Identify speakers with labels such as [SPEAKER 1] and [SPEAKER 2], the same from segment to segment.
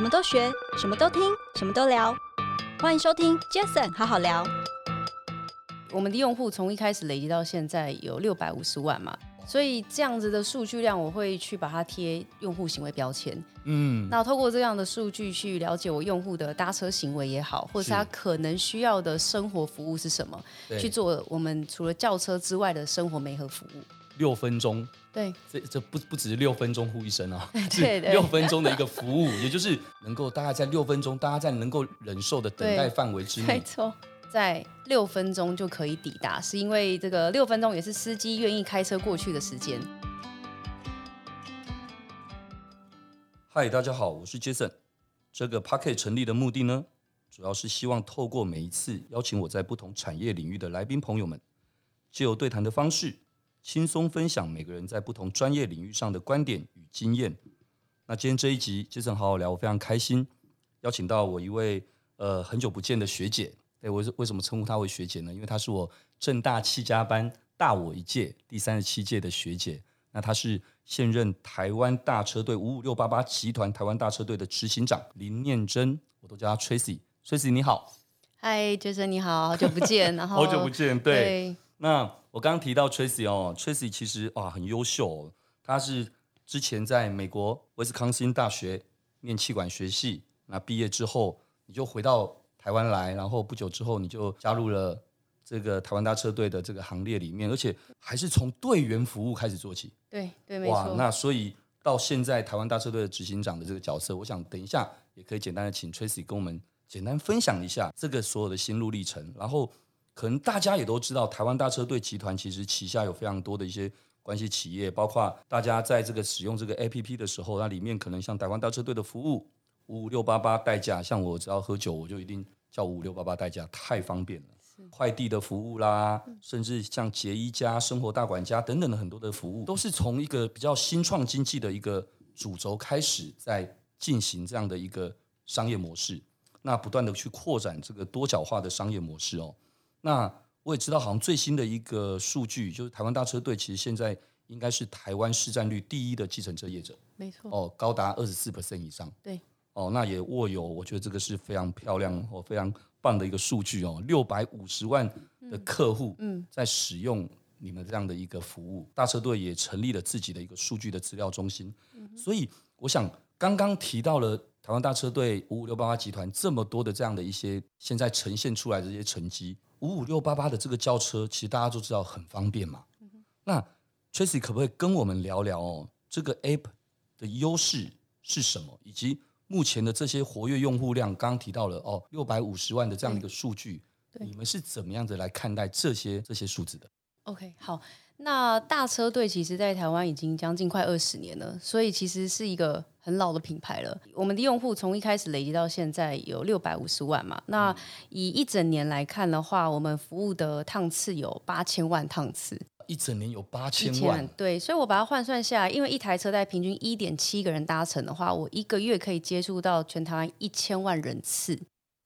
[SPEAKER 1] 什么都学，什么都听，什么都聊。欢迎收听 Jason 好好聊。
[SPEAKER 2] 我们的用户从一开始累积到现在有六百五十万嘛，所以这样子的数据量，我会去把它贴用户行为标签。嗯，那透过这样的数据去了解我用户的搭车行为也好，或者是他可能需要的生活服务是什么，去做我们除了轿车之外的生活媒和服务。
[SPEAKER 3] 六分钟，
[SPEAKER 2] 对，
[SPEAKER 3] 这这不不只是六分钟呼一声啊，
[SPEAKER 2] 对，
[SPEAKER 3] 六分钟的一个服务，也就是能够大概在六分钟，大家在能够忍受的等待范围之内，
[SPEAKER 2] 没错，在六分钟就可以抵达，是因为这个六分钟也是司机愿意开车过去的时间。
[SPEAKER 3] 嗨，大家好，我是 Jason。这个 Packet 成立的目的呢，主要是希望透过每一次邀请我在不同产业领域的来宾朋友们，借由对谈的方式。轻松分享每个人在不同专业领域上的观点与经验。那今天这一集，Jason 好好聊，我非常开心，邀请到我一位呃很久不见的学姐。对，我是为什么称呼她为学姐呢？因为她是我正大七家班大我一届第三十七届的学姐。那她是现任台湾大车队五五六八八集团台湾大车队的执行长林念真，我都叫她 Tracy。Tracy 你好，
[SPEAKER 2] 嗨，Jason 你好，好久不见，然后
[SPEAKER 3] 好久不见，对，
[SPEAKER 2] 对
[SPEAKER 3] 那。我刚刚提到 Tracy 哦，Tracy 其实哇很优秀哦，他是之前在美国威斯康星大学念气管学系，那毕业之后你就回到台湾来，然后不久之后你就加入了这个台湾大车队的这个行列里面，而且还是从队员服务开始做起。
[SPEAKER 2] 对对，没错。
[SPEAKER 3] 哇，那所以到现在台湾大车队的执行长的这个角色，我想等一下也可以简单的请 Tracy 跟我们简单分享一下这个所有的心路历程，然后。可能大家也都知道，台湾大车队集团其实旗下有非常多的一些关系企业，包括大家在这个使用这个 APP 的时候，那里面可能像台湾大车队的服务五五六八八代驾，像我只要喝酒，我就一定叫五五六八八代驾，太方便了。快递的服务啦，甚至像杰一家、生活大管家等等的很多的服务，都是从一个比较新创经济的一个主轴开始，在进行这样的一个商业模式，那不断的去扩展这个多角化的商业模式哦。那我也知道，好像最新的一个数据就是台湾大车队其实现在应该是台湾市占率第一的计程车业者，
[SPEAKER 2] 没错
[SPEAKER 3] 哦，高达二十四 percent 以上。
[SPEAKER 2] 对
[SPEAKER 3] 哦，那也握有，我觉得这个是非常漂亮哦，非常棒的一个数据哦，六百五十万的客户嗯在使用你们这样的一个服务，大车队也成立了自己的一个数据的资料中心，所以我想刚刚提到了台湾大车队五五六八八集团这么多的这样的一些现在呈现出来的这些成绩。五五六八八的这个轿车，其实大家都知道很方便嘛。嗯、那 Tracy 可不可以跟我们聊聊哦？这个 App 的优势是什么？以及目前的这些活跃用户量，刚刚提到了哦，六百五十万的这样的一个数据，你们是怎么样子来看待这些这些数字的
[SPEAKER 2] ？OK，好。那大车队其实，在台湾已经将近快二十年了，所以其实是一个很老的品牌了。我们的用户从一开始累积到现在有六百五十万嘛。那以一整年来看的话，我们服务的趟次有八千万趟次。
[SPEAKER 3] 一整年有八千万，
[SPEAKER 2] 对。所以我把它换算下来，因为一台车在平均一点七个人搭乘的话，我一个月可以接触到全台湾一千万人次。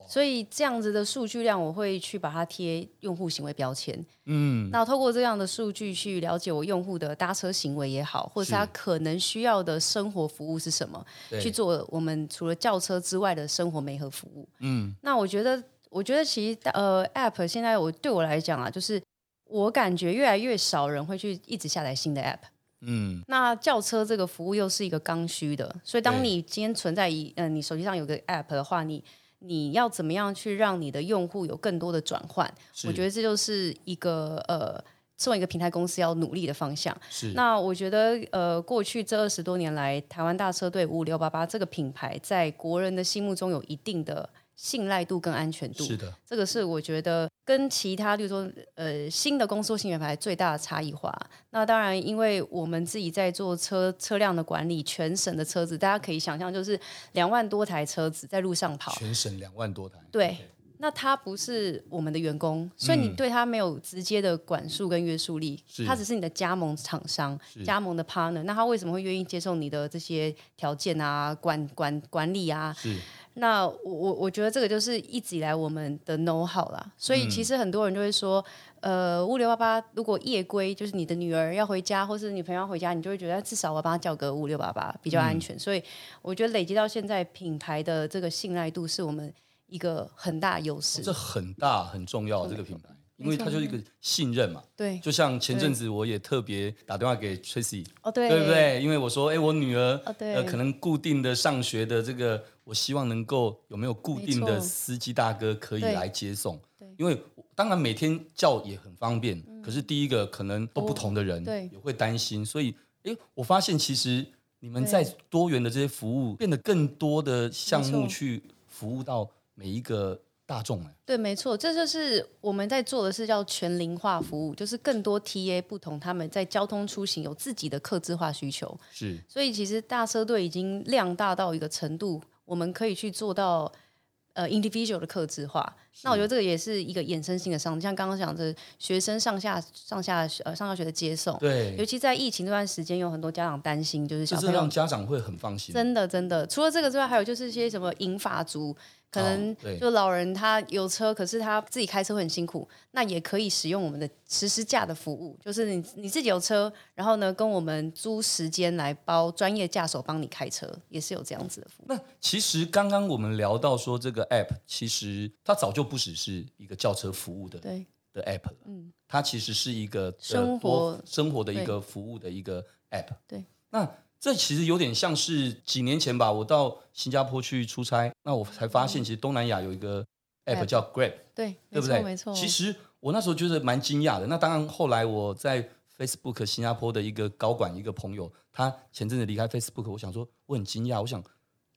[SPEAKER 2] 所以这样子的数据量，我会去把它贴用户行为标签。嗯，那透过这样的数据去了解我用户的搭车行为也好，或者是他可能需要的生活服务是什么，去做我们除了轿车之外的生活媒合服务。嗯，那我觉得，我觉得其实呃，App 现在我对我来讲啊，就是我感觉越来越少人会去一直下载新的 App。嗯，那轿车这个服务又是一个刚需的，所以当你今天存在一嗯、呃，你手机上有个 App 的话，你你要怎么样去让你的用户有更多的转换？我觉得这就是一个呃，作为一个平台公司要努力的方向。是。那我觉得呃，过去这二十多年来，台湾大车队五五六八八这个品牌在国人的心目中有一定的信赖度跟安全度。是的。这个是我觉得跟其他，比如说呃，新的公司新品牌最大的差异化。那当然，因为我们自己在做车车辆的管理，全省的车子，大家可以想象，就是两万多台车子在路上跑。
[SPEAKER 3] 全省两万多台。
[SPEAKER 2] 对，Okay. 那他不是我们的员工，所以你对他没有直接的管束跟约束力，他、嗯、只是你的加盟厂商、加盟的 partner。那他为什么会愿意接受你的这些条件啊、管管管理啊？是。那我我我觉得这个就是一直以来我们的 know how 啦，所以其实很多人就会说，呃，五六八八，如果夜归，就是你的女儿要回家，或是女朋友要回家，你就会觉得至少我要帮她叫个五六八八比较安全。嗯、所以我觉得累积到现在，品牌的这个信赖度是我们一个很大优势。
[SPEAKER 3] 哦、这很大很重要，这个品牌，因为它就是一个信任嘛。
[SPEAKER 2] 对，
[SPEAKER 3] 就像前阵子我也特别打电话给 Tracy，
[SPEAKER 2] 哦对，
[SPEAKER 3] 对不对？因为我说，哎，我女儿、
[SPEAKER 2] 哦、对
[SPEAKER 3] 呃可能固定的上学的这个，我希望能够有没有固定的司机大哥可以来接送。对，因为。当然每天叫也很方便，嗯、可是第一个可能都不同的人也会担心，所以诶，我发现其实你们在多元的这些服务变得更多的项目去服务到每一个大众哎，
[SPEAKER 2] 对，没错，这就是我们在做的是叫全龄化服务，就是更多 TA 不同，他们在交通出行有自己的客制化需求，
[SPEAKER 3] 是，
[SPEAKER 2] 所以其实大车队已经量大到一个程度，我们可以去做到。呃，individual 的客制化，那我觉得这个也是一个衍生性的商，像刚刚讲的学生上下上下呃上下学的接送，
[SPEAKER 3] 对，
[SPEAKER 2] 尤其在疫情这段时间，有很多家长担心，就是小朋友。
[SPEAKER 3] 让家长会很放心。
[SPEAKER 2] 真的真的，除了这个之外，还有就是一些什么银发族。可能就老人他有车，可是他自己开车会很辛苦，那也可以使用我们的实时驾的服务，就是你你自己有车，然后呢跟我们租时间来包专业驾手帮你开车，也是有这样子的服务。
[SPEAKER 3] 那其实刚刚我们聊到说这个 app，其实它早就不只是一个叫车服务的
[SPEAKER 2] 对
[SPEAKER 3] 的 app 了，嗯，它其实是一个
[SPEAKER 2] 生活
[SPEAKER 3] 生活的一个服务的一个 app。
[SPEAKER 2] 对，
[SPEAKER 3] 那。这其实有点像是几年前吧，我到新加坡去出差，那我才发现，其实东南亚有一个 app 叫 Grab，
[SPEAKER 2] 对，
[SPEAKER 3] 对不对？
[SPEAKER 2] 没错。
[SPEAKER 3] 其实我那时候觉得蛮惊讶的。那当然，后来我在 Facebook 新加坡的一个高管，一个朋友，他前阵子离开 Facebook，我想说我很惊讶，我想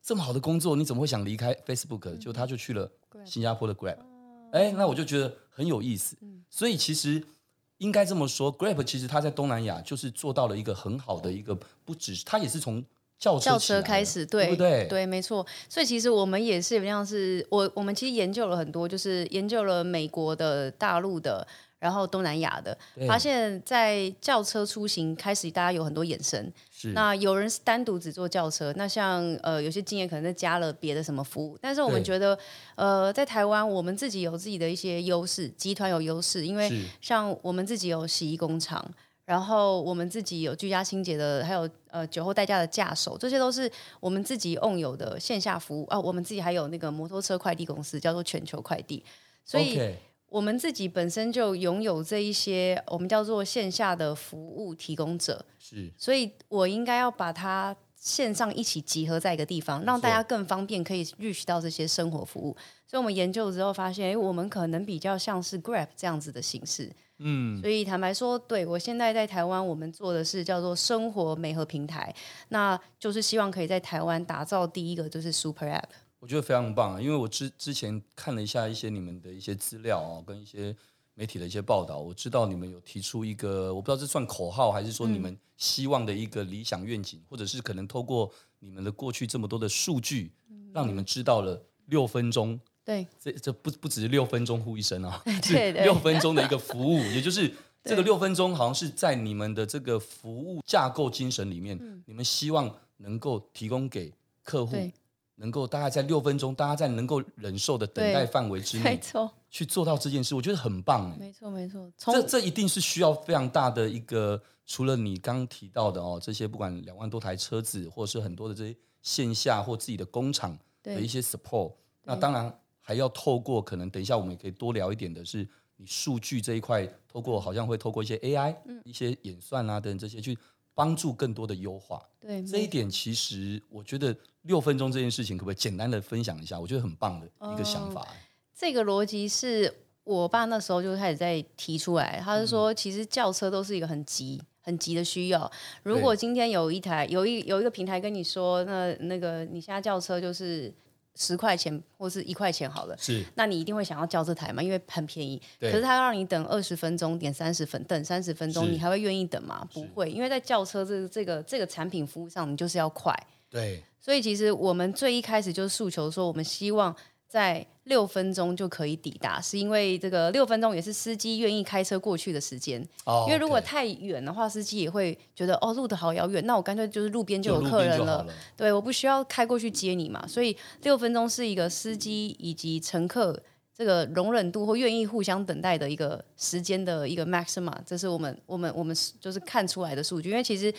[SPEAKER 3] 这么好的工作，你怎么会想离开 Facebook？就他就去了新加坡的 Grab，哎，那我就觉得很有意思。所以其实。应该这么说，Grab 其实它在东南亚就是做到了一个很好的一个，不只是它也是从轿车，车开始，
[SPEAKER 2] 对，
[SPEAKER 3] 对不对？
[SPEAKER 2] 对，没错。所以其实我们也是有点像是我我们其实研究了很多，就是研究了美国的、大陆的。然后东南亚的发现，在轿车出行开始，大家有很多衍生。
[SPEAKER 3] 是
[SPEAKER 2] 那有人是单独只坐轿车，那像呃有些经验可能在加了别的什么服务。但是我们觉得，呃，在台湾我们自己有自己的一些优势，集团有优势，因为像我们自己有洗衣工厂，然后我们自己有居家清洁的，还有呃酒后代驾的驾手，这些都是我们自己 own 有的线下服务啊。我们自己还有那个摩托车快递公司，叫做全球快递，所以。我们自己本身就拥有这一些，我们叫做线下的服务提供者，
[SPEAKER 3] 是，
[SPEAKER 2] 所以我应该要把它线上一起集合在一个地方，让大家更方便可以 reach 到这些生活服务。所以我们研究之后发现，哎，我们可能比较像是 Grab 这样子的形式，
[SPEAKER 3] 嗯，
[SPEAKER 2] 所以坦白说，对，我现在在台湾，我们做的是叫做生活媒合平台，那就是希望可以在台湾打造第一个就是 Super App。
[SPEAKER 3] 我觉得非常棒啊，因为我之之前看了一下一些你们的一些资料啊，跟一些媒体的一些报道，我知道你们有提出一个，我不知道这算口号还是说你们希望的一个理想愿景，嗯、或者是可能透过你们的过去这么多的数据，嗯、让你们知道了六分钟，
[SPEAKER 2] 对，
[SPEAKER 3] 这这不不只是六分钟呼一声啊，
[SPEAKER 2] 对，
[SPEAKER 3] 六分钟的一个服务，也就是 这个六分钟好像是在你们的这个服务架构精神里面，嗯、你们希望能够提供给客户。能够大概在六分钟，大家在能够忍受的等待范围之内，
[SPEAKER 2] 没错，
[SPEAKER 3] 去做到这件事，我觉得很棒。
[SPEAKER 2] 没错，没错，
[SPEAKER 3] 这这一定是需要非常大的一个，除了你刚提到的哦，这些不管两万多台车子，或者是很多的这些线下或自己的工厂的一些 support，那当然还要透过可能等一下我们也可以多聊一点的是，你数据这一块，透过好像会透过一些 AI，嗯，一些演算啊等这些去。帮助更多的优化，
[SPEAKER 2] 对
[SPEAKER 3] 这一点，其实我觉得六分钟这件事情，可不可以简单的分享一下？我觉得很棒的一个想法。
[SPEAKER 2] 嗯、这个逻辑是我爸那时候就开始在提出来，他是说，其实轿车都是一个很急、很急的需要。如果今天有一台、有一有一个平台跟你说，那那个你现在轿车就是。十块钱或是一块钱好了，
[SPEAKER 3] 是，
[SPEAKER 2] 那你一定会想要叫这台嘛？因为很便宜。
[SPEAKER 3] 对。
[SPEAKER 2] 可是他要让你等二十分钟，点三十分，等三十分钟，你还会愿意等吗？不会，因为在轿车这个、这个这个产品服务上，你就是要快。
[SPEAKER 3] 对。所
[SPEAKER 2] 以其实我们最一开始就是诉求说，我们希望。在六分钟就可以抵达，是因为这个六分钟也是司机愿意开车过去的时间。
[SPEAKER 3] Oh, okay.
[SPEAKER 2] 因为如果太远的话，司机也会觉得哦，路的好遥远，那我干脆就是路边就有客人了。了对，我不需要开过去接你嘛。所以六分钟是一个司机以及乘客这个容忍度或愿意互相等待的一个时间的一个 maxima，这是我们我们我们就是看出来的数据。因为其实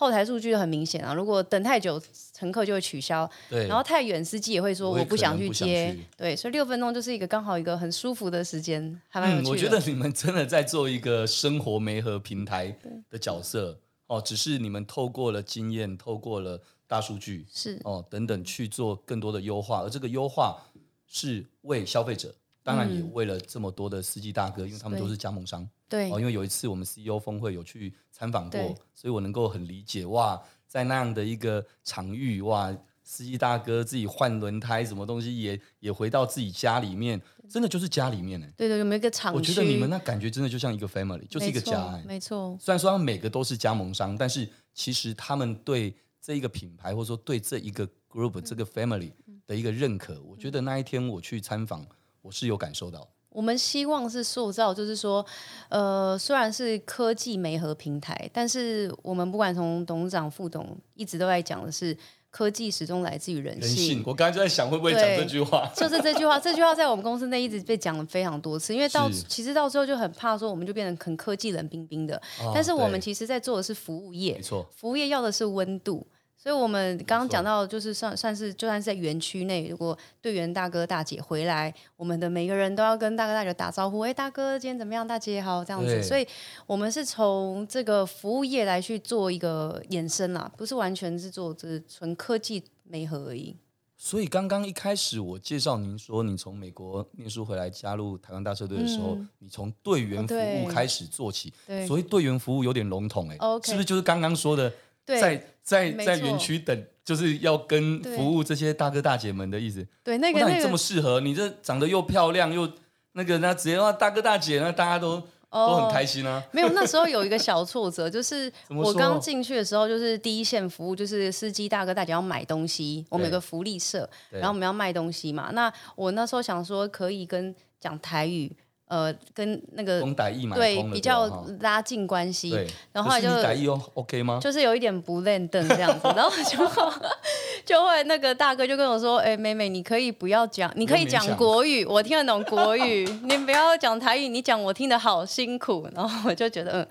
[SPEAKER 2] 后台数据很明显啊，如果等太久，乘客就会取消；对，然后太远，司机也会说我不想去接。对，所以六分钟就是一个刚好一个很舒服的时间，还蛮有趣的。
[SPEAKER 3] 嗯，我觉得你们真的在做一个生活媒合平台的角色哦，只是你们透过了经验，透过了大数据是哦等等去做更多的优化，而这个优化是为消费者。当然也为了这么多的司机大哥，因为他们都是加盟商。
[SPEAKER 2] 对，
[SPEAKER 3] 哦，因为有一次我们 CEO 峰会有去参访过，所以我能够很理解哇，在那样的一个场域哇，司机大哥自己换轮胎什么东西也也回到自己家里面，真的就是家里面呢。
[SPEAKER 2] 对对，有没有一个场？
[SPEAKER 3] 我觉得你们那感觉真的就像一个 family，就是一个家。
[SPEAKER 2] 没错。
[SPEAKER 3] 虽然说他们每个都是加盟商，但是其实他们对这一个品牌或者说对这一个 group、嗯、这个 family 的一个认可，嗯、我觉得那一天我去参访。我是有感受到，
[SPEAKER 2] 我们希望是塑造，就是说，呃，虽然是科技媒合平台，但是我们不管从董事长、副董一直都在讲的是，科技始终来自于人性。人性，
[SPEAKER 3] 我刚才就在想，会不会讲这句话？
[SPEAKER 2] 就是这句话，这句话在我们公司内一直被讲了非常多次，因为到其实到最后就很怕说，我们就变成很科技冷冰冰的。哦、但是我们其实在做的是服务业，没错，服务业要的是温度。所以，我们刚刚讲到，就是算算是，就算是在园区内，如果队员大哥大姐回来，我们的每个人都要跟大哥大姐打招呼。哎，大哥，今天怎么样？大姐好，这样子。所以，我们是从这个服务业来去做一个延伸啦，不是完全是做这纯科技媒合而已。
[SPEAKER 3] 所以，刚刚一开始我介绍您说，你从美国念书回来加入台湾大车队的时候，嗯、你从队员服务开始做起。对，所以队员服务有点笼统哎.是不是就是刚刚说的？在在在园区等，就是要跟服务这些大哥大姐们的意思。
[SPEAKER 2] 对，那个那
[SPEAKER 3] 你这么适合，你这长得又漂亮又那个，那直接话大哥大姐，那大家都、哦、都很开心啊。
[SPEAKER 2] 没有，那时候有一个小挫折，就是 我刚进去的时候，就是第一线服务，就是司机大哥大姐要买东西，我们有个福利社，然后我们要卖东西嘛。那我那时候想说，可以跟讲台语。呃，跟那个对比较拉近关系，对然后后来就
[SPEAKER 3] 你台语 OK 吗？
[SPEAKER 2] 就是有一点不认得这样子，然后就就会那个大哥就跟我说：“哎、欸，妹妹，你可以不要讲，你可以讲国语，我听得懂国语，你不要讲台语，你讲我听得好辛苦。”然后我就觉得，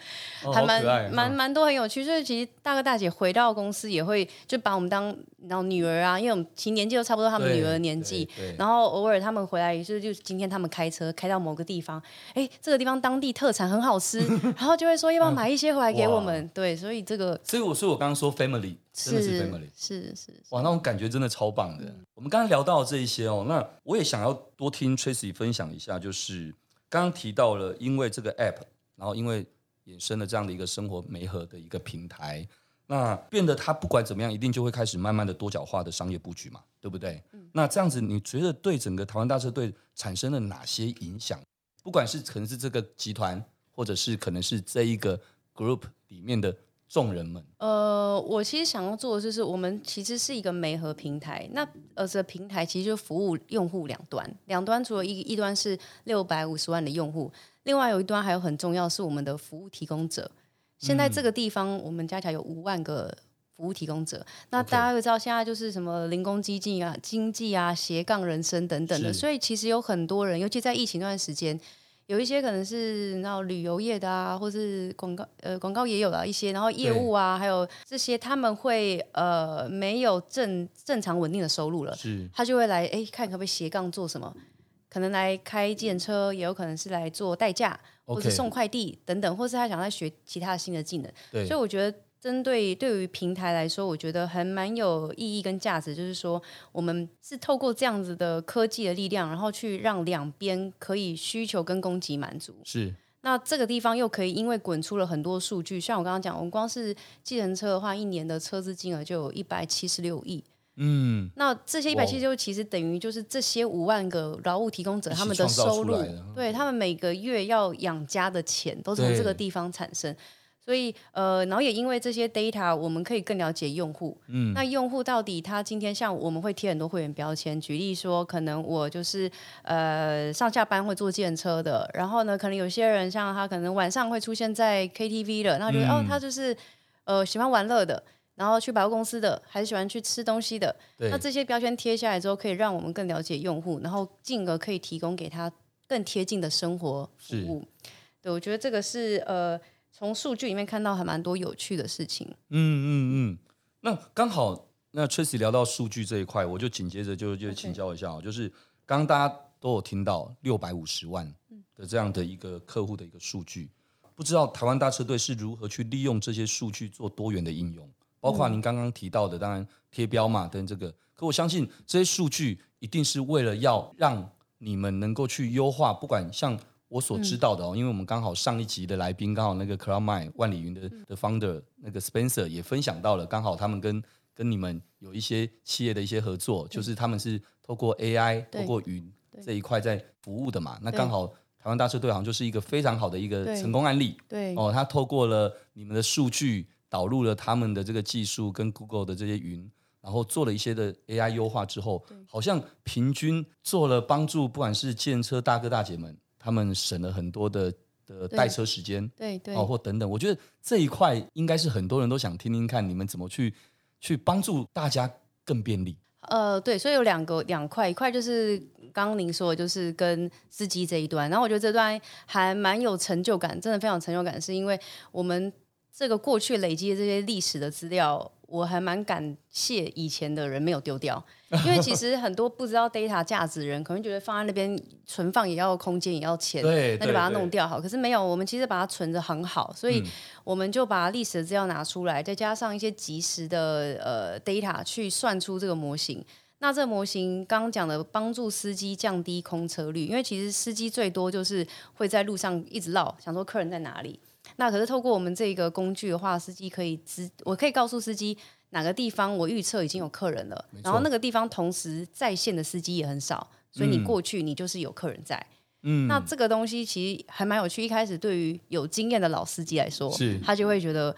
[SPEAKER 2] 嗯，还蛮蛮蛮多很有趣。就是其实大哥大姐回到公司也会就把我们当然后女儿啊，因为我们其实年纪都差不多，他们女儿的年纪，然后偶尔他们回来也是就今天他们开车开到某个地方。哎，这个地方当地特产很好吃，然后就会说要不要买一些回来给我们？对，所以这个，
[SPEAKER 3] 所以我说我刚刚说 family 真的是 family，
[SPEAKER 2] 是是，是
[SPEAKER 3] 哇，那种感觉真的超棒的。我们刚刚聊到这一些哦，那我也想要多听 Tracy 分享一下，就是刚刚提到了，因为这个 app，然后因为衍生了这样的一个生活媒合的一个平台，那变得它不管怎么样，一定就会开始慢慢的多角化的商业布局嘛，对不对？嗯，那这样子，你觉得对整个台湾大车队产生了哪些影响？不管是可能是这个集团，或者是可能是这一个 group 里面的众人们。
[SPEAKER 2] 呃，我其实想要做的就是，我们其实是一个媒合平台。那呃，这平台其实就服务用户两端，两端除了一一端是六百五十万的用户，另外有一端还有很重要是我们的服务提供者。现在这个地方我们加起来有五万个服务提供者。嗯、那大家都知道现在就是什么零工经济啊、经济啊、斜杠人生等等的，所以其实有很多人，尤其在疫情那段时间。有一些可能是那旅游业的啊，或是广告呃广告也有了一些，然后业务啊，对还有这些他们会呃没有正正常稳定的收入了，是他就会来哎看可不可以斜杠做什么，可能来开电车，也有可能是来做代驾，或者送快递等等，或是他想再学其他新的技能，对所以我觉得。针对对于平台来说，我觉得还蛮有意义跟价值，就是说我们是透过这样子的科技的力量，然后去让两边可以需求跟供给满足。是。那这个地方又可以因为滚出了很多数据，像我刚刚讲，我们光是计程车的话，一年的车资金额就有一百七十六亿。嗯。那这些一百七十六其实等于就是这些五万个劳务提供者他们的收入，对他们每个月要养家的钱都从这个地方产生。所以，呃，然后也因为这些 data，我们可以更了解用户。嗯，那用户到底他今天像我们会贴很多会员标签，举例说，可能我就是呃上下班会坐电车的，然后呢，可能有些人像他可能晚上会出现在 KTV 的，那就、嗯、哦，他就是呃喜欢玩乐的。然后去百货公司的，还是喜欢去吃东西的。
[SPEAKER 3] 对
[SPEAKER 2] 那这些标签贴下来之后，可以让我们更了解用户，然后进而可以提供给他更贴近的生活服务。对，我觉得这个是呃，从数据里面看到还蛮多有趣的事情。
[SPEAKER 3] 嗯嗯嗯。那刚好，那 Tracy 聊到数据这一块，我就紧接着就就请教一下.就是刚刚大家都有听到六百五十万的这样的一个客户的一个数据，不知道台湾大车队是如何去利用这些数据做多元的应用。包括您刚刚提到的，当然贴标嘛，跟这个。可我相信这些数据一定是为了要让你们能够去优化，不管像我所知道的哦，嗯、因为我们刚好上一集的来宾刚好那个 Cloudmind 万里云的的 founder 那个 Spencer 也分享到了，刚好他们跟跟你们有一些企业的一些合作，就是他们是透过 AI 透过云这一块在服务的嘛。那刚好台湾大车队好像就是一个非常好的一个成功案例。对哦，他透过了你们的数据。导入了他们的这个技术跟 Google 的这些云，然后做了一些的 AI 优化之后，好像平均做了帮助，不管是建车大哥大姐们，他们省了很多的的代车时间，对对，哦或等等，我觉得这一块应该是很多人都想听听看，你们怎么去去帮助大家更便利。
[SPEAKER 2] 呃，对，所以有两个两块，一块就是刚刚您说的，就是跟司机这一端，然后我觉得这段还蛮有成就感，真的非常有成就感，是因为我们。这个过去累积的这些历史的资料，我还蛮感谢以前的人没有丢掉，因为其实 很多不知道 data 价值的人，可能觉得放在那边存放也要空间也要钱，对那就把它弄掉好。可是没有，我们其实把它存着很好，所以我们就把历史的资料拿出来，再加上一些及时的呃 data 去算出这个模型。那这个模型刚刚讲的帮助司机降低空车率，因为其实司机最多就是会在路上一直绕，想说客人在哪里。那可是透过我们这个工具的话，司机可以知，我可以告诉司机哪个地方我预测已经有客人了，然后那个地方同时在线的司机也很少，所以你过去你就是有客人在。嗯，那这个东西其实还蛮有趣。一开始对于有经验的老司机来说，是他就会觉得，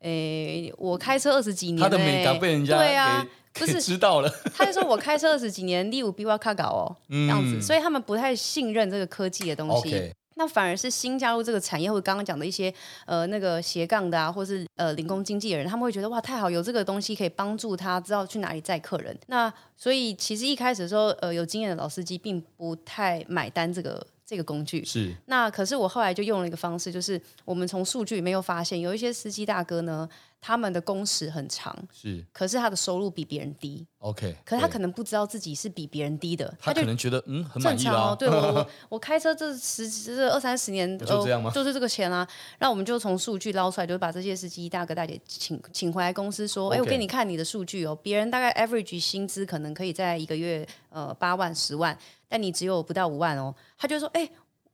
[SPEAKER 2] 诶，我开车二十几年，他的美感被人家对啊，不是知道了。他就说我开车二十几年，你有比我卡搞哦，这样子，所以他们不太信任这个科技的东西。Okay. 那反而是新加入这个产业，或者刚刚讲的一些呃那个斜杠的啊，或是呃零工经纪人，他们会觉得哇太好，有这个东西可以帮助他知道去哪里载客人。那所以其实一开始的时候，呃有经验的老司机并不太买单这个这个工具。是。那可是我后来就用了一个方式，就是我们从数据里面又发现，有一些司机大哥呢。他们的工时很长，是，可是他的收入比别人低。OK，可是他可能不知道自己是比别人低的，他可能觉得嗯很满意啊。对，我我我开车这十这二三十年，就这样吗？就是这个钱啊。那我们就从数据捞出来，就把这些司机大哥大姐请请回来公司说，哎，我给你看你的数据哦。别人大概 average 薪资可能可以在一个月呃八万十万，但你只有不到五万哦。他就说，哎。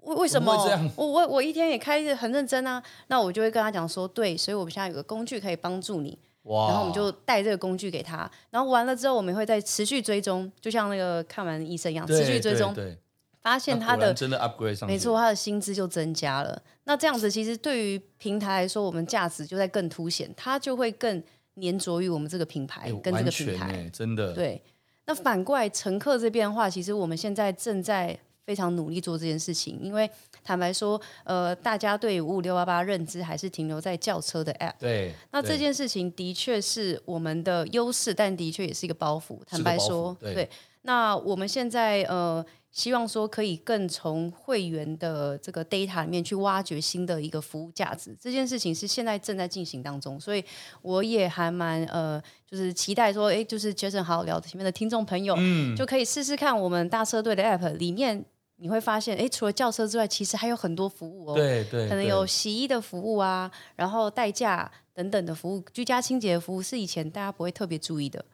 [SPEAKER 2] 为为什么我我我一天也开得很认真啊？那我就会跟他讲说，对，所以我们现在有个工具可以帮助你，哇然后我们就带这个工具给他，然后完了之后，我们会再持续追踪，就像那个看完医生一样，持续追踪，发现他的真的 upgrade 上，没错，他的薪资就增加了。那这样子其实对于平台来说，我们价值就在更凸显，它就会更黏着于我们这个品牌跟这个平台，真的对。那反过来乘客这边的话，其实我们现在正在。非常努力做这件事情，因为坦白说，呃，大家对五五六八八认知还是停留在轿车的 App。对，那这件事情的确是我们的优势，但的确也是一个包袱。坦白说，对，对。那我们现在呃，希望说可以更从会员的这个 data 里面去挖掘新的一个服务价值。这件事情是现在正在进行当中，所以我也还蛮呃，就是期待说，哎，就是 Jason 好好聊前面的听众朋友，嗯，就可以试试看我们大车队的 App 里面。你会发现，哎，除了轿车之外，其实还有很多服务哦。对对，可能有洗衣的服务啊，然后代驾等等的服务，居家清洁的服务是以前大家不会特别注意的。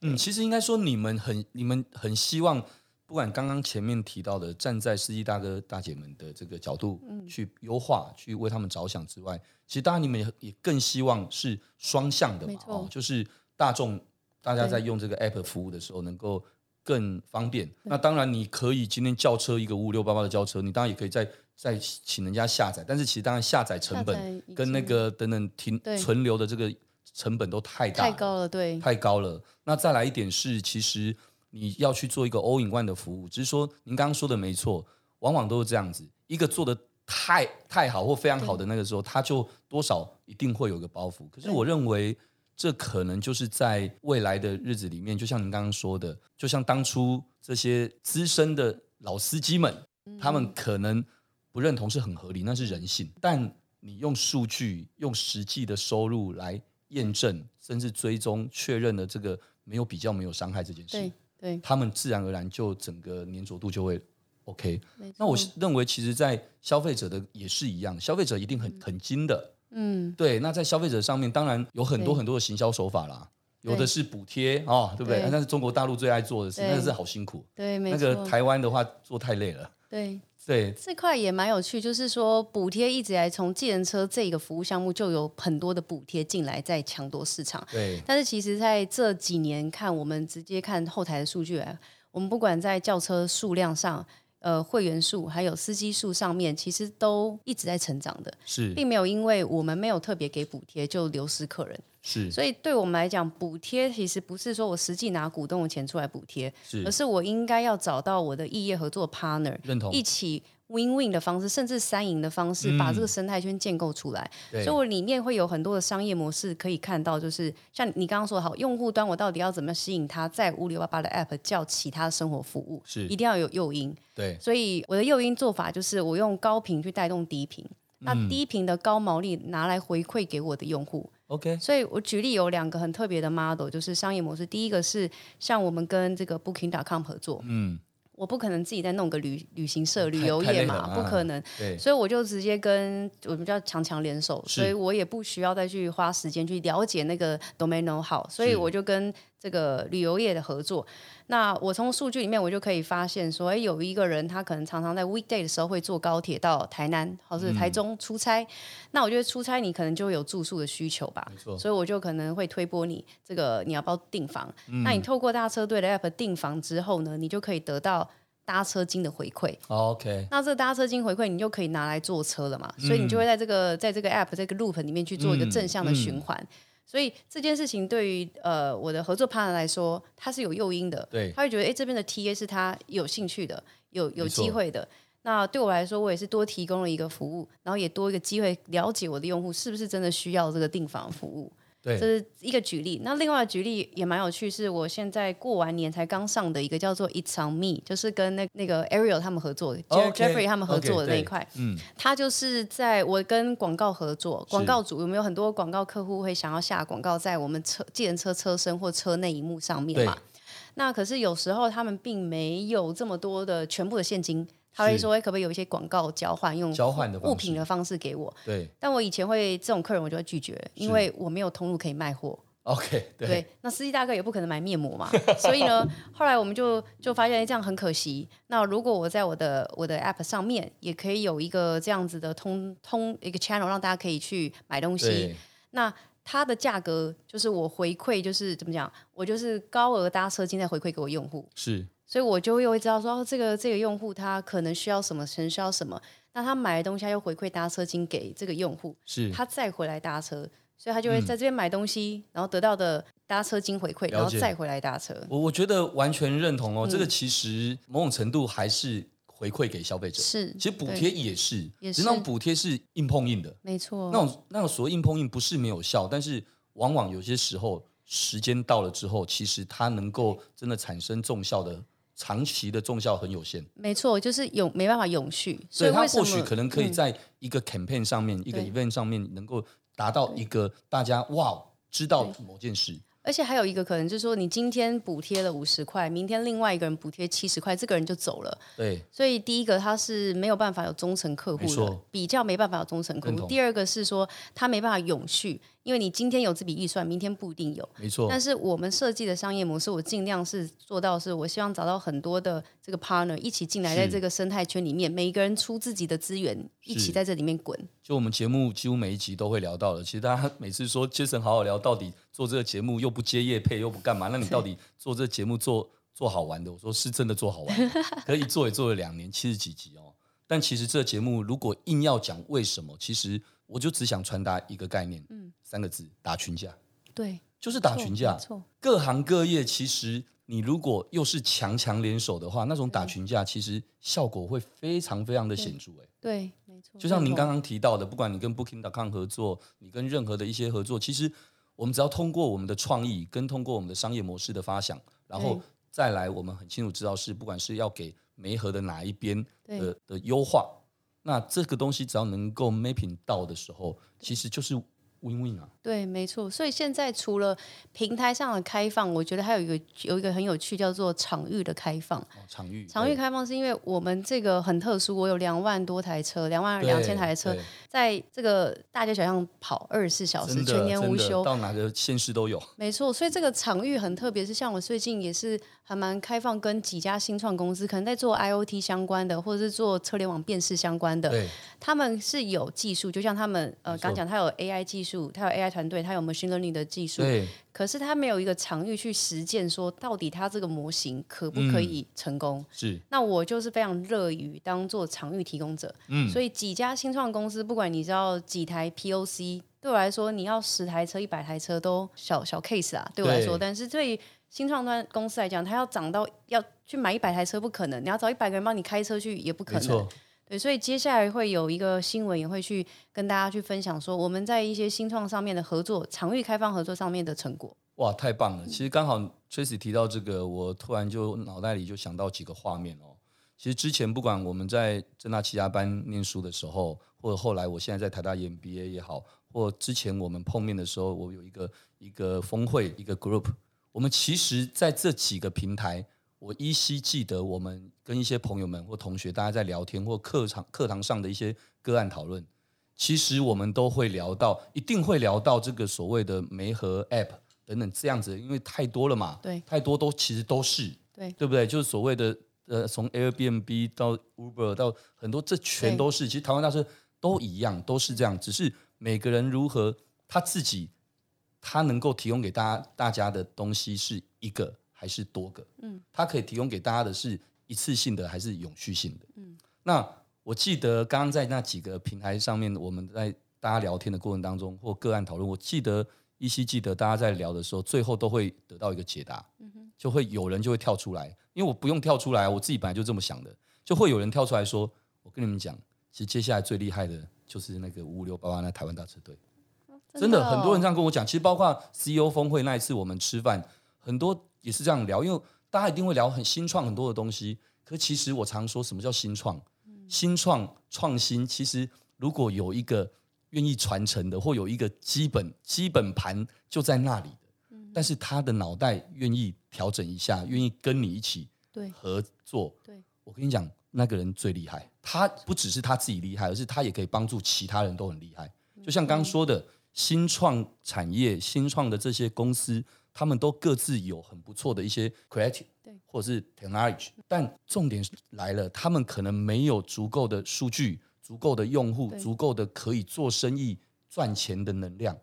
[SPEAKER 3] 嗯，其实应该说，你们很、你们很希望，不管刚刚前面提到的，站在司机大哥大姐们的这个角度去优化，嗯、去为他们着想之外，其实当然你们也也更希望是双向的嘛，就是大众大家在用这个 app 服务的时候能够。更方便。那当然，你可以今天叫车一个五五六八八的叫车，你当然也可以再再请人家下载。但是其实当然下载成本跟那个等等停存留的这个成本都太大，太高了，对，太高了。那再来一点是，其实你要去做一个 all in one 的服务，只是说您刚刚说的没错，往往都是这样子，一个做的太太好或非常好的那个时候，他就多少一定会有个包袱。可是我认为。这可能就是在未来的日子里面，就像您刚刚说的，就像当初这些资深的老司机们，嗯、他们可能不认同是很合理，那是人性。但你用数据、用实际的收入来验证，甚至追踪确认了这个没有比较、没有伤害这件事，
[SPEAKER 2] 对，对
[SPEAKER 3] 他们自然而然就整个粘着度就会 OK。那我认为，其实，在消费者的也是一样，消费者一定很很精的。嗯，对，那在消费者上面，当然有很多很多的行销手法啦，有的是补贴哦，对不对？那是中国大陆最爱做的事，那个是好辛苦。
[SPEAKER 2] 对，没错。
[SPEAKER 3] 那个台湾的话做太累了。
[SPEAKER 2] 对
[SPEAKER 3] 对，
[SPEAKER 2] 这块也蛮有趣，就是说补贴一直来从计程车这个服务项目就有很多的补贴进来，在抢夺市场。
[SPEAKER 3] 对，
[SPEAKER 2] 但是其实在这几年看，我们直接看后台的数据来，我们不管在轿车数量上。呃，会员数还有司机数上面，其实都一直在成长的，
[SPEAKER 3] 是，
[SPEAKER 2] 并没有因为我们没有特别给补贴就流失客人，
[SPEAKER 3] 是。
[SPEAKER 2] 所以对我们来讲，补贴其实不是说我实际拿股东的钱出来补贴，
[SPEAKER 3] 是，
[SPEAKER 2] 而是我应该要找到我的异业合作 partner，
[SPEAKER 3] 认同，
[SPEAKER 2] 一起。Win-win 的方式，甚至三赢的方式，把这个生态圈建构出来。嗯、所以，我里面会有很多的商业模式可以看到，就是像你刚刚说的好，用户端我到底要怎么吸引他在五六八八的 App 叫其他生活服务，
[SPEAKER 3] 是
[SPEAKER 2] 一定要有诱因。
[SPEAKER 3] 对，
[SPEAKER 2] 所以我的诱因做法就是我用高频去带动低频，嗯、那低频的高毛利拿来回馈给我的用户。
[SPEAKER 3] OK，
[SPEAKER 2] 所以我举例有两个很特别的 model，就是商业模式。第一个是像我们跟这个 Booking.com 合作，嗯。我不可能自己再弄个旅旅行社、旅游业嘛，啊、不可能。
[SPEAKER 3] 对，
[SPEAKER 2] 所以我就直接跟我们叫强强联手，所以我也不需要再去花时间去了解那个 domain know-how，所以我就跟这个旅游业的合作。那我从数据里面，我就可以发现说，哎，有一个人他可能常常在 weekday 的时候会坐高铁到台南或者台中出差。嗯、那我觉得出差你可能就会有住宿的需求吧。所以我就可能会推波你这个你要不要订房？嗯、那你透过大车队的 app 订房之后呢，你就可以得到搭车金的回馈。
[SPEAKER 3] Oh, OK。
[SPEAKER 2] 那这个搭车金回馈你就可以拿来坐车了嘛？嗯、所以你就会在这个在这个 app 这个 loop 里面去做一个正向的循环。嗯嗯所以这件事情对于呃我的合作 partner 来说，他是有诱因的，
[SPEAKER 3] 对，
[SPEAKER 2] 他会觉得哎这边的 TA 是他有兴趣的，有有机会的。那对我来说，我也是多提供了一个服务，然后也多一个机会了解我的用户是不是真的需要这个订房服务。
[SPEAKER 3] 对，
[SPEAKER 2] 这是一个举例。那另外举例也蛮有趣，是我现在过完年才刚上的一个叫做 It's on Me，就是跟那那个 Ariel 他们合作，Jeffrey、他们合作的那一块。Okay, 嗯，他就是在我跟广告合作，广告主有没有很多广告客户会想要下广告在我们车、计程车车身或车内萤幕上面嘛？那可是有时候他们并没有这么多的全部的现金。他会说：“哎可不可以有一些广告交换，用交换的物品的方式给我？”
[SPEAKER 3] 对。
[SPEAKER 2] 但我以前会这种客人，我就会拒绝，因为我没有通路可以卖货。
[SPEAKER 3] OK 对。
[SPEAKER 2] 对。那司机大哥也不可能买面膜嘛，所以呢，后来我们就就发现这样很可惜。那如果我在我的我的 App 上面也可以有一个这样子的通通一个 channel，让大家可以去买东西，那它的价格就是我回馈，就是怎么讲？我就是高额搭车金再回馈给我用户。
[SPEAKER 3] 是。
[SPEAKER 2] 所以我就又会知道说，哦，这个这个用户他可能需要什么，可能需要什么，那他买的东西他又回馈搭车金给这个用户，
[SPEAKER 3] 是，
[SPEAKER 2] 他再回来搭车，所以他就会在这边买东西，嗯、然后得到的搭车金回馈，然后再回来搭车。
[SPEAKER 3] 我我觉得完全认同哦，嗯、这个其实某种程度还是回馈给消费者，
[SPEAKER 2] 是，
[SPEAKER 3] 其实补贴也是，
[SPEAKER 2] 也是，
[SPEAKER 3] 那种补贴是硬碰硬的，
[SPEAKER 2] 没错，
[SPEAKER 3] 那种那种所谓硬碰硬不是没有效，但是往往有些时候时间到了之后，其实它能够真的产生重效的。长期的重效很有限，
[SPEAKER 2] 没错，就是永没办法永续。所以
[SPEAKER 3] 它或许可能可以在一个 campaign 上面，嗯、一个 event 上面，能够达到一个大家哇知道某件事。
[SPEAKER 2] 而且还有一个可能就是说，你今天补贴了五十块，明天另外一个人补贴七十块，这个人就走了。
[SPEAKER 3] 对，
[SPEAKER 2] 所以第一个他是没有办法有忠诚客户的，比较没办法有忠诚客户。第二个是说他没办法永续。因为你今天有这笔预算，明天不一定有。
[SPEAKER 3] 没错。
[SPEAKER 2] 但是我们设计的商业模式，我尽量是做到，是我希望找到很多的这个 partner 一起进来，在这个生态圈里面，每一个人出自己的资源，一起在这里面滚。
[SPEAKER 3] 就我们节目几乎每一集都会聊到的。其实大家每次说 Jason 好好聊，到底做这个节目又不接业配又不干嘛？那你到底做这个节目做做好玩的？我说是真的做好玩的，可以做也做了两年，七十几集哦。但其实这个节目如果硬要讲为什么，其实。我就只想传达一个概念，嗯，三个字：打群架。
[SPEAKER 2] 对，
[SPEAKER 3] 就是打群架。错，各行各业其实你如果又是强强联手的话，那种打群架其实效果会非常非常的显著。哎，
[SPEAKER 2] 对，没错。
[SPEAKER 3] 就像您刚刚提到的，不管你跟 Booking.com 合作，你跟任何的一些合作，其实我们只要通过我们的创意，跟通过我们的商业模式的发想，然后再来，我们很清楚知道是不管是要给媒合的哪一边的的优化，那这个东西只要能够 mapping 到的时候，其实就是 win win 啊。
[SPEAKER 2] 对，没错。所以现在除了平台上的开放，我觉得还有一个有一个很有趣，叫做场域的开放。
[SPEAKER 3] 哦、场域
[SPEAKER 2] 场域开放是因为我们这个很特殊，我有两万多台车，两万两千台车，在这个大街小巷跑二十四小时，全年无休，
[SPEAKER 3] 到哪个县市都有。
[SPEAKER 2] 没错，所以这个场域很特别，是像我最近也是还蛮开放，跟几家新创公司，可能在做 IoT 相关的，或者是做车联网辨识相关的，他们是有技术，就像他们呃刚讲，他有 AI 技术，他有 AI 团队，他有 machine learning 的技术，
[SPEAKER 3] 对，
[SPEAKER 2] 可是他没有一个场域去实践，说到底他这个模型可不可以成功？嗯、
[SPEAKER 3] 是，
[SPEAKER 2] 那我就是非常乐于当做场域提供者。嗯，所以几家新创公司，不管你知道几台 POC，对我来说，你要十台车、一百台车都小小 case 啊，对我来说。但是对于新创端公司来讲，它要涨到要去买一百台车不可能，你要找一百个人帮你开车去也不可能。对，所以接下来会有一个新闻，也会去跟大家去分享说，我们在一些新创上面的合作，场域开放合作上面的成果。
[SPEAKER 3] 哇，太棒了！其实刚好 Tracy 提到这个，我突然就脑袋里就想到几个画面哦。其实之前不管我们在正大七家班念书的时候，或者后来我现在在台大 MBA 也好，或之前我们碰面的时候，我有一个一个峰会一个 group，我们其实在这几个平台。我依稀记得，我们跟一些朋友们或同学，大家在聊天或课堂课堂上的一些个案讨论，其实我们都会聊到，一定会聊到这个所谓的媒合 App 等等这样子，因为太多了嘛，
[SPEAKER 2] 对，
[SPEAKER 3] 太多都其实都是，
[SPEAKER 2] 对，
[SPEAKER 3] 对不对？就是所谓的呃，从 Airbnb 到 Uber 到很多，这全都是，其实台湾大车都一样，都是这样，只是每个人如何他自己，他能够提供给大家大家的东西是一个。还是多个，嗯，他可以提供给大家的是一次性的还是永续性的，嗯，那我记得刚刚在那几个平台上面，我们在大家聊天的过程当中或个案讨论，我记得依稀记得大家在聊的时候，最后都会得到一个解答，嗯哼，就会有人就会跳出来，因为我不用跳出来，我自己本来就这么想的，就会有人跳出来说，我跟你们讲，其实接下来最厉害的就是那个五五六八八那台湾大车队，真的很多人这样跟我讲，其实包括 CEO 峰会那一次我们吃饭，很多。也是这样聊，因为大家一定会聊很新创很多的东西。可其实我常说什么叫新创？新创创新，其实如果有一个愿意传承的，或有一个基本基本盘就在那里的，但是他的脑袋愿意调整一下，愿意跟你一起合作。对，我跟你讲，那个人最厉害。他不只是他自己厉害，而是他也可以帮助其他人都很厉害。就像刚刚说的，新创产业、新创的这些公司。他们都各自有很不错的一些 creative，或者是 technology，但重点来了，他们可能没有足够的数据、足够的用户、足够的可以做生意赚钱的能量。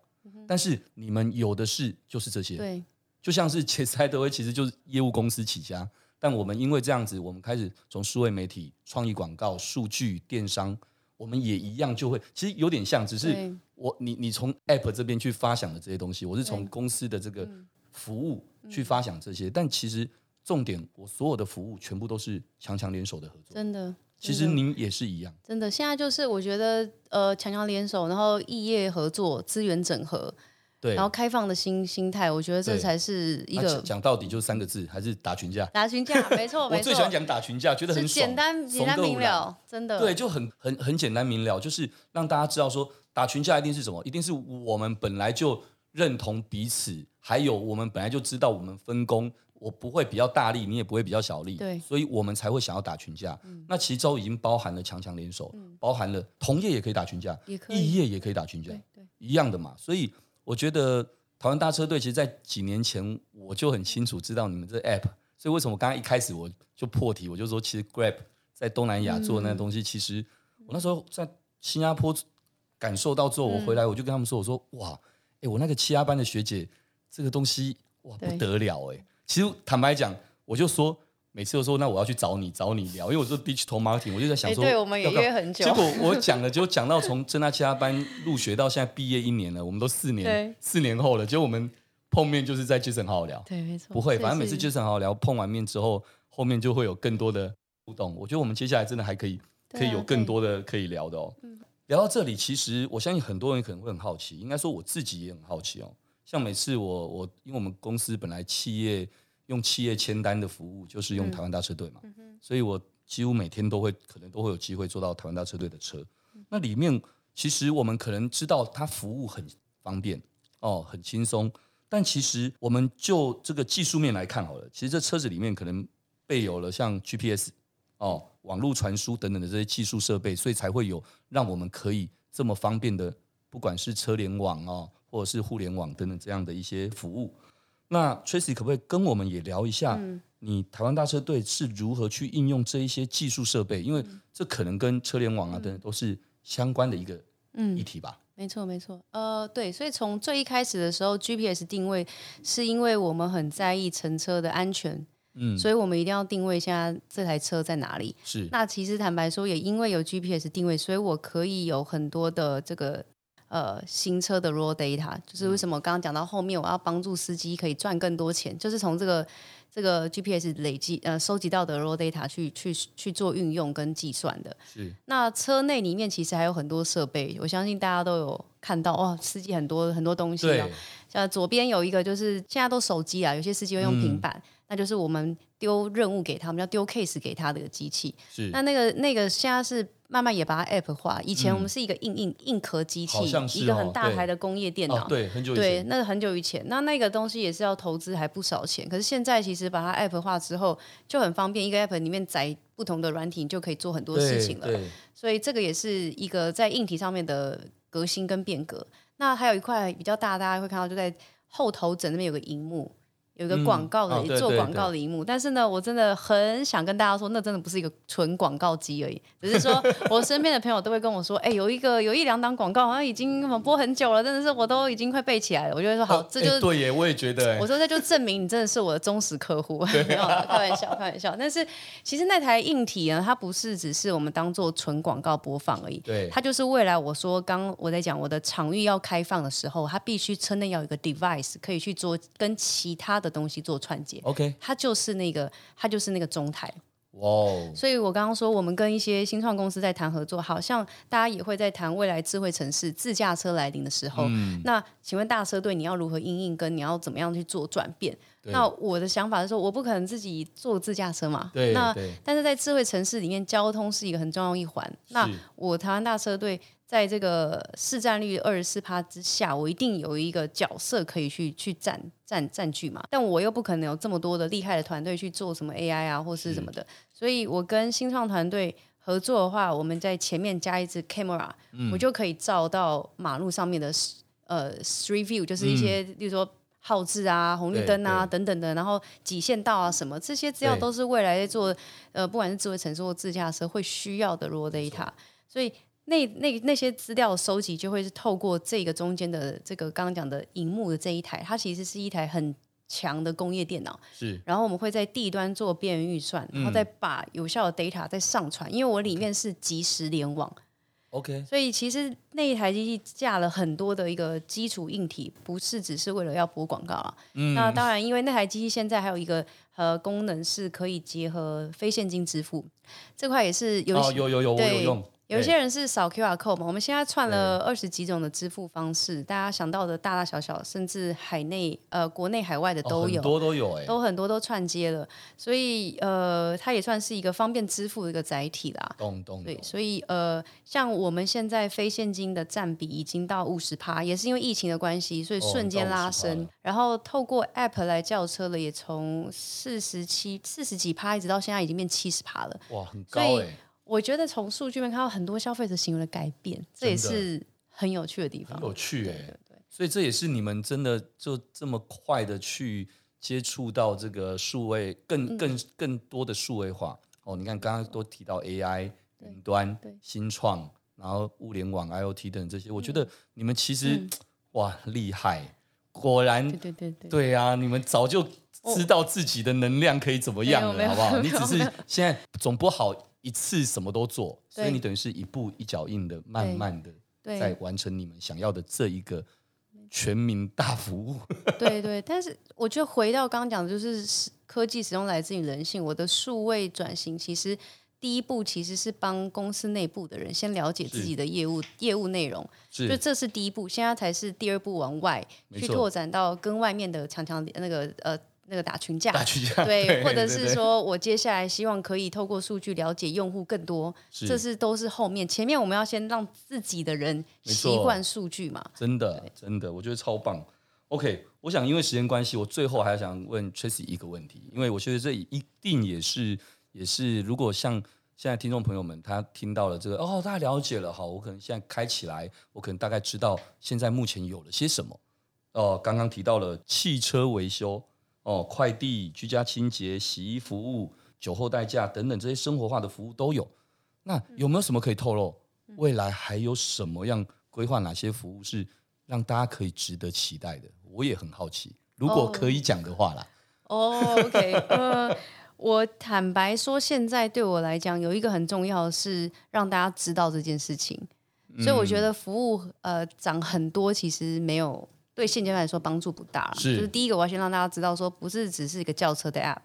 [SPEAKER 3] 但是你们有的是，就是这些。对，就像是杰斯·海德威，其实就是业务公司起家，但我们因为这样子，我们开始从数位媒体、创意广告、数据、电商，我们也一样就会，其实有点像，只是我你你从 app 这边去发想的这些东西，我是从公司的这个。服务去发想这些，嗯、但其实重点，我所有的服务全部都是强强联手的合作。
[SPEAKER 2] 真的，真的
[SPEAKER 3] 其实您也是一样。
[SPEAKER 2] 真的，现在就是我觉得，呃，强强联手，然后异业合作，资源整合，对，然后开放的心心态，我觉得这才是一个
[SPEAKER 3] 讲到底就三个字，还是打群架。
[SPEAKER 2] 打群架，没错，没错。
[SPEAKER 3] 我最喜欢讲打群架，觉得很爽，
[SPEAKER 2] 简单简单明了，真的。
[SPEAKER 3] 对，就很很很简单明了，就是让大家知道说，打群架一定是什么，一定是我们本来就。认同彼此，还有我们本来就知道我们分工，我不会比较大力，你也不会比较小力，
[SPEAKER 2] 对，
[SPEAKER 3] 所以我们才会想要打群架。嗯、那其中已经包含了强强联手，嗯、包含了同业也可以打群架，异业也可以打群架，一样的嘛。所以我觉得台湾大车队其实，在几年前我就很清楚知道你们这 app，所以为什么我刚刚一开始我就破题，我就说其实 Grab 在东南亚做的那个东西，嗯、其实我那时候在新加坡感受到之后，我回来我就跟他们说，我说哇。欸、我那个七八班的学姐，这个东西哇不得了哎！其实坦白讲，我就说每次都说那我要去找你找你聊，因为我做 digital marketing，我就在想说，
[SPEAKER 2] 欸、对，我们也约很久。
[SPEAKER 3] 结果我讲了，就讲到从正大其他班入学到现在毕业一年了，我们都四年四年后了，结果我们碰面就是在 Jason 好好聊，
[SPEAKER 2] 对，没错，
[SPEAKER 3] 不会，反正每次 Jason 好好聊，碰完面之后，后面就会有更多的互动。我觉得我们接下来真的还可以，可以有更多的可以聊的哦。聊到这里，其实我相信很多人可能会很好奇，应该说我自己也很好奇哦。像每次我我因为我们公司本来企业用企业签单的服务就是用台湾大车队嘛，所以我几乎每天都会可能都会有机会坐到台湾大车队的车。嗯、那里面其实我们可能知道它服务很方便哦，很轻松，但其实我们就这个技术面来看好了，其实这车子里面可能备有了像 GPS 哦、网络传输等等的这些技术设备，所以才会有让我们可以这么方便的，不管是车联网哦，或者是互联网等等这样的一些服务。那 Tracy 可不可以跟我们也聊一下，你台湾大车队是如何去应用这一些技术设备？因为这可能跟车联网啊等等都是相关的一个议题吧。
[SPEAKER 2] 没错，没错。呃，对，所以从最一开始的时候，GPS 定位是因为我们很在意乘车的安全，嗯，所以我们一定要定位一下这台车在哪里。
[SPEAKER 3] 是。
[SPEAKER 2] 那其实坦白说，也因为有 GPS 定位，所以我可以有很多的这个呃新车的 raw data，就是为什么我刚刚讲到后面，我要帮助司机可以赚更多钱，就是从这个。这个 GPS 累积呃收集到的 raw data 去去去做运用跟计算的。
[SPEAKER 3] 是。
[SPEAKER 2] 那车内里面其实还有很多设备，我相信大家都有看到哦，司机很多很多东西。像左边有一个，就是现在都手机啊，有些司机会用平板，嗯、那就是我们丢任务给他们，要丢 case 给他的机器。
[SPEAKER 3] 是。
[SPEAKER 2] 那那个那个现在是。慢慢也把它 app 化。以前我们是一个硬硬硬壳机器，
[SPEAKER 3] 哦、
[SPEAKER 2] 一个很大台的工业电脑。
[SPEAKER 3] 对，很久以前。
[SPEAKER 2] 对，那个很久以前，那那个东西也是要投资还不少钱。可是现在其实把它 app 化之后就很方便，一个 app 里面载不同的软体，你就可以做很多事情了。所以这个也是一个在硬体上面的革新跟变革。那还有一块比较大，大家会看到就在后头枕那边有个荧幕。有个广告的、嗯哦、做广告的一幕，但是呢，我真的很想跟大家说，那真的不是一个纯广告机而已，只是说 我身边的朋友都会跟我说，哎、欸，有一个有一两档广告好像已经播很久了，真的是我都已经快背起来了。我就会说好，这就是、
[SPEAKER 3] 欸、对耶，我也觉得。
[SPEAKER 2] 我说这就证明你真的是我的忠实客户，没有开玩笑，开玩笑。但是其实那台硬体呢，它不是只是我们当做纯广告播放而已，
[SPEAKER 3] 对，
[SPEAKER 2] 它就是未来我说刚我在讲我的场域要开放的时候，它必须车内要有一个 device 可以去做跟其他的东西做串接。
[SPEAKER 3] OK，
[SPEAKER 2] 它就是那个，它就是那个中台。
[SPEAKER 3] 哇哦！
[SPEAKER 2] 所以我刚刚说，我们跟一些新创公司在谈合作，好像大家也会在谈未来智慧城市自驾车来临的时候。嗯、那请问大车队，你要如何应应，跟你要怎么样去做转变？那我的想法是说，我不可能自己坐自驾车嘛。
[SPEAKER 3] 对。
[SPEAKER 2] 那但是在智慧城市里面，交通是一个很重要一环。那我台湾大车队。在这个市占率二十四趴之下，我一定有一个角色可以去去占占占据嘛。但我又不可能有这么多的厉害的团队去做什么 AI 啊，或是什么的。所以我跟新创团队合作的话，我们在前面加一支 camera，嗯，我就可以照到马路上面的呃 street view，就是一些，嗯，例如说号志啊、红绿灯啊等等的，然后几线道啊什么这些资料都是未来在做呃，不管是智慧城市或自驾车会需要的 raw data，所以。那那那些资料收集就会是透过这个中间的这个刚刚讲的荧幕的这一台，它其实是一台很强的工业电脑。
[SPEAKER 3] 是。然
[SPEAKER 2] 后我们会在地端做边缘预算，然后再把有效的 data 再上传，因为我里面是即时联网。
[SPEAKER 3] OK。
[SPEAKER 2] 所以其实那一台机器架了很多的一个基础硬体，不是只是为了要播广告啊。嗯。那当然，因为那台机器现在还有一个呃功能是可以结合非现金支付，这块也是有。
[SPEAKER 3] 哦，有有有，我有用。
[SPEAKER 2] 有些人是扫 QR code 嘛，我们现在串了二十几种的支付方式，大家想到的大大小小，甚至海内呃国内海外的都有，
[SPEAKER 3] 很多都有哎，
[SPEAKER 2] 都很多都串接了，所以呃它也算是一个方便支付的一个载体啦。
[SPEAKER 3] 懂懂。
[SPEAKER 2] 对，所以呃像我们现在非现金的占比已经到五十趴，也是因为疫情的关系，所以瞬间拉升。然后透过 App 来叫车了也从四十七四十几趴，一直到现在已经变七十趴了。
[SPEAKER 3] 哇，很高哎。
[SPEAKER 2] 我觉得从数据面看到很多消费者行为的改变，这也是很有趣的地方。
[SPEAKER 3] 有趣哎、欸，所以这也是你们真的就这么快的去接触到这个数位更更更多的数位化哦。你看刚刚都提到 AI 云端、新创，然后物联网、IoT 等这些，我觉得你们其实、嗯、哇厉害，果然对对对对对啊！你们早就知道自己的能量可以怎么样了，好不好？你只是现在总不好。一次什么都做，所以你等于是一步一脚印的，慢慢的在完成你们想要的这一个全民大服务。
[SPEAKER 2] 对对，但是我觉得回到刚刚讲的，就是科技始终来自于人性。我的数位转型，其实第一步其实是帮公司内部的人先了解自己的业务业务内容，
[SPEAKER 3] 是。
[SPEAKER 2] 就这是第一步，现在才是第二步往外去拓展到跟外面的强强那个呃那个打群架，
[SPEAKER 3] 打群架
[SPEAKER 2] 对，
[SPEAKER 3] 对
[SPEAKER 2] 或者是说我接下来希望可以透过数据了解用户更多，
[SPEAKER 3] 是
[SPEAKER 2] 这是都是后面，前面我们要先让自己的人习惯数据嘛，
[SPEAKER 3] 真的真的，我觉得超棒。OK，我想因为时间关系，我最后还想问 Tracy 一个问题，因为我觉得这一定也是也是如果像。现在听众朋友们，他听到了这个哦，大家了解了哈，我可能现在开起来，我可能大概知道现在目前有了些什么哦。刚刚提到了汽车维修哦，快递、居家清洁、洗衣服务、酒后代驾等等这些生活化的服务都有。那有没有什么可以透露？未来还有什么样规划？哪些服务是让大家可以值得期待的？我也很好奇，如果可以讲的话啦。
[SPEAKER 2] 哦、oh.，OK，呃。我坦白说，现在对我来讲，有一个很重要的是让大家知道这件事情，嗯、所以我觉得服务呃涨很多，其实没有对现阶段来说帮助不大。是，就是第一个，我要先让大家知道说，不是只是一个轿车的 app。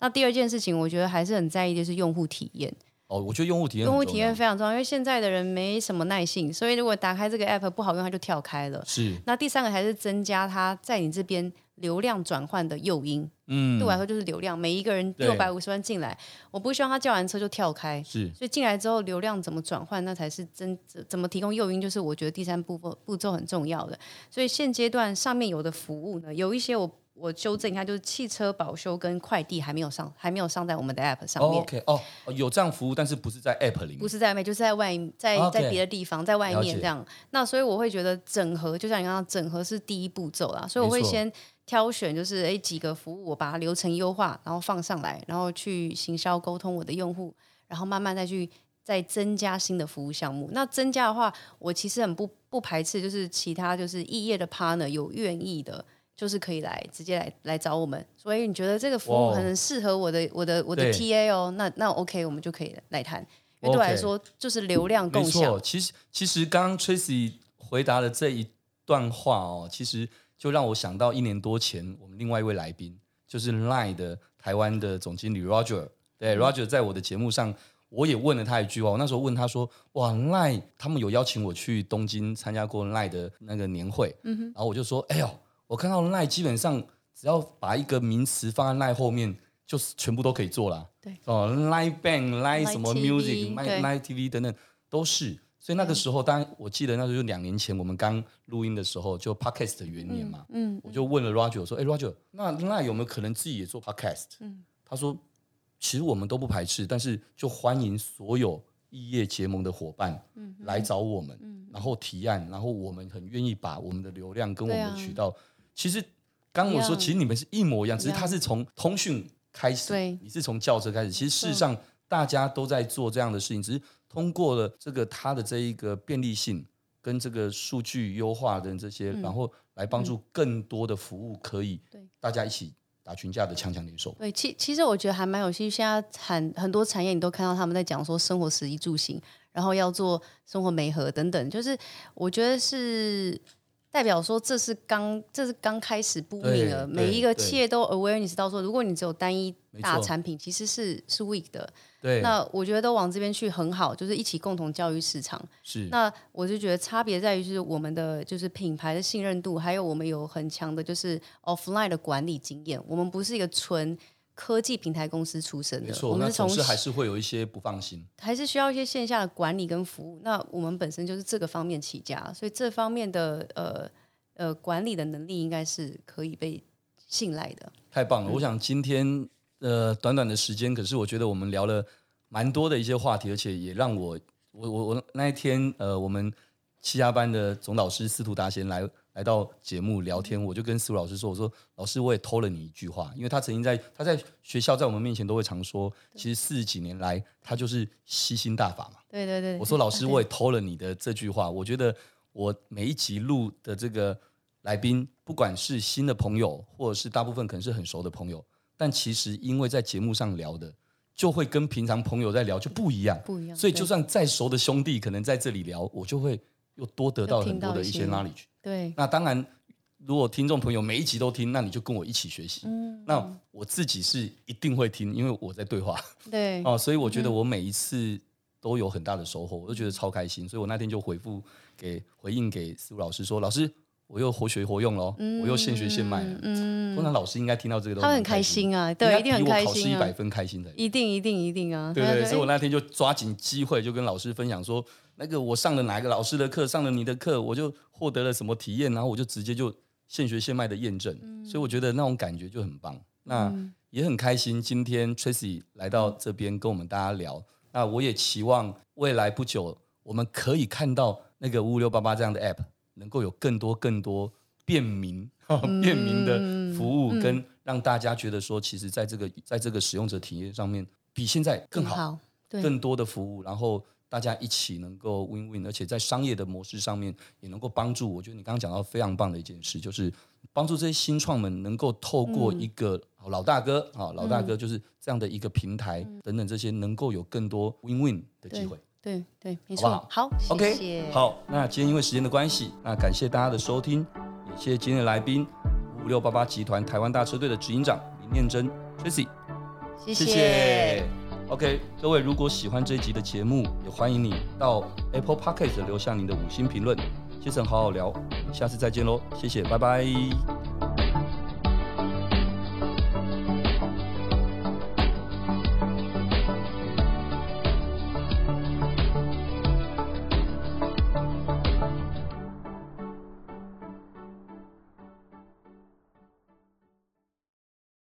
[SPEAKER 2] 那第二件事情，我觉得还是很在意就是用户体验。
[SPEAKER 3] 哦，我觉得用户体验
[SPEAKER 2] 用户体验非常重要，因为现在的人没什么耐性，所以如果打开这个 app 不好用，他就跳开了。
[SPEAKER 3] 是。
[SPEAKER 2] 那第三个还是增加他在你这边。流量转换的诱因，嗯，对我来说就是流量。每一个人六百五十万进来，我不希望他叫完车就跳开，
[SPEAKER 3] 是。
[SPEAKER 2] 所以进来之后，流量怎么转换，那才是真怎么提供诱因，就是我觉得第三步步步骤很重要的。所以现阶段上面有的服务呢，有一些我我纠正一下，就是汽车保修跟快递还没有上，还没有上在我们的 app 上面。
[SPEAKER 3] Oh, OK，哦、oh，有这样服务，但是不是在 app 里面，
[SPEAKER 2] 不是在外面，就是在外，在在别的地方，在外面这样。那所以我会觉得整合，就像你刚刚整合是第一步骤啦，所以我会先。挑选就是诶几个服务，我把它流程优化，然后放上来，然后去行销沟通我的用户，然后慢慢再去再增加新的服务项目。那增加的话，我其实很不不排斥，就是其他就是异业的 partner 有愿意的，就是可以来直接来来找我们。所以你觉得这个服务很适合我的我的我的 TA 哦？那那 OK，我们就可以来谈。因为对我来说就是流量共享。
[SPEAKER 3] 没错，其实其实刚刚 Tracy 回答的这一段话哦，其实。就让我想到一年多前，我们另外一位来宾就是 Line 的台湾的总经理 Roger。对，Roger 在我的节目上，我也问了他一句话。我那时候问他说：“哇，Line 他们有邀请我去东京参加过 Line 的那个年会。”嗯哼。然后我就说：“哎呦，我看到 Line 基本上只要把一个名词放在 Line 后面，就是全部都可以做了。对哦，Line Bank、Line 什么 Music、Line TV 等等都是。”所以那个时候，当然我记得那时候就两年前，我们刚录音的时候，就 Podcast 的元年嘛，嗯，嗯，我就问了 Roger 我说：“哎，Roger，那那有没有可能自己也做 Podcast？” 嗯，他说：“其实我们都不排斥，但是就欢迎所有异业结盟的伙伴来找我们，嗯嗯，然后提案，然后我们很愿意把我们的流量跟我们的渠道。啊、其实刚我说，其实你们是一模一样，一样，只是他是从通讯开始，对，你是从轿车开始。其实事实上大家都在做这样的事情，只是。”通过了这个它的这一个便利性跟这个数据优化的这些，嗯、然后来帮助更多的服务可以大家一起打群架的强强联手。对，
[SPEAKER 2] 其其实我觉得还蛮有趣。现在产很多产业你都看到他们在讲说生活食衣住行，然后要做生活美和等等，就是我觉得是。代表说这是刚这是刚开始布局了，每一个企业都 awareness 到说，如果你只有单一大产品，其实是是 weak 的。对，那我觉得都往这边去很好，就是一起共同教育市场。是，那我就觉得差别在于是我们的就是品牌的信任度，还有我们有很强的就是 offline 的管理经验。我们不是一个纯。科技平台公司出身的，我们
[SPEAKER 3] 同事还是会有一些不放心，
[SPEAKER 2] 还是需要一些线下的管理跟服务。那我们本身就是这个方面起家，所以这方面的呃呃管理的能力应该是可以被信赖的。
[SPEAKER 3] 太棒了！嗯、我想今天呃短短的时间，可是我觉得我们聊了蛮多的一些话题，而且也让我我我我那一天呃我们七家班的总导师司徒达贤来。来到节目聊天，我就跟司徒老师说：“我说老师，我也偷了你一句话，因为他曾经在他在学校在我们面前都会常说，其实四十几年来他就是吸星大法嘛。”
[SPEAKER 2] 对对对。
[SPEAKER 3] 我说老师，我也偷了你的这句话。我觉得我每一集录的这个来宾，不管是新的朋友，或者是大部分可能是很熟的朋友，但其实因为在节目上聊的，就会跟平常朋友在聊就不一样，不一样。所以就算再熟的兄弟，可能在这里聊，我就会又多得到很多的一些 knowledge。
[SPEAKER 2] 对，
[SPEAKER 3] 那当然，如果听众朋友每一集都听，那你就跟我一起学习。嗯，那我自己是一定会听，因为我在对话。
[SPEAKER 2] 对
[SPEAKER 3] 哦，所以我觉得我每一次都有很大的收获，我都觉得超开心。所以我那天就回复给回应给思如老师说：“老师，我又活学活用喽，嗯、我又现学现卖。”嗯，通常老师应该听到这个都，
[SPEAKER 2] 他很开心啊，对，一定很开心、啊。考试一百分开心的，一定一定一定啊！
[SPEAKER 3] 对对，所以我那天就抓紧机会，就跟老师分享说：“那个我上了哪一个老师的课，上了你的课，我就获得了什么体验，然后我就直接就。”现学现卖的验证，嗯、所以我觉得那种感觉就很棒。那也很开心，今天 Tracy 来到这边跟我们大家聊。那我也期望未来不久，我们可以看到那个五五六八八这样的 App 能够有更多更多便民、嗯、便民的服务，跟让大家觉得说，其实在这个在这个使用者体验上面，比现在更好，
[SPEAKER 2] 好
[SPEAKER 3] 更多的服务，然后。大家一起能够 win win，而且在商业的模式上面也能够帮助。我觉得你刚刚讲到非常棒的一件事，就是帮助这些新创们能够透过一个老大哥啊，老大哥就是这样的一个平台等等这些，能够有更多 win win 的机会。
[SPEAKER 2] 对对，没错。
[SPEAKER 3] 好，
[SPEAKER 2] 好
[SPEAKER 3] ，OK，好。那今天因为时间的关系，那感谢大家的收听，也谢谢今天的来宾五五六八八集团台湾大车队的执行长林念真 Tracy，
[SPEAKER 2] 谢谢。
[SPEAKER 3] OK，各位如果喜欢这一集的节目，也欢迎你到 Apple Podcast 留下您的五星评论。杰森好好聊，下次再见喽，谢谢，拜拜。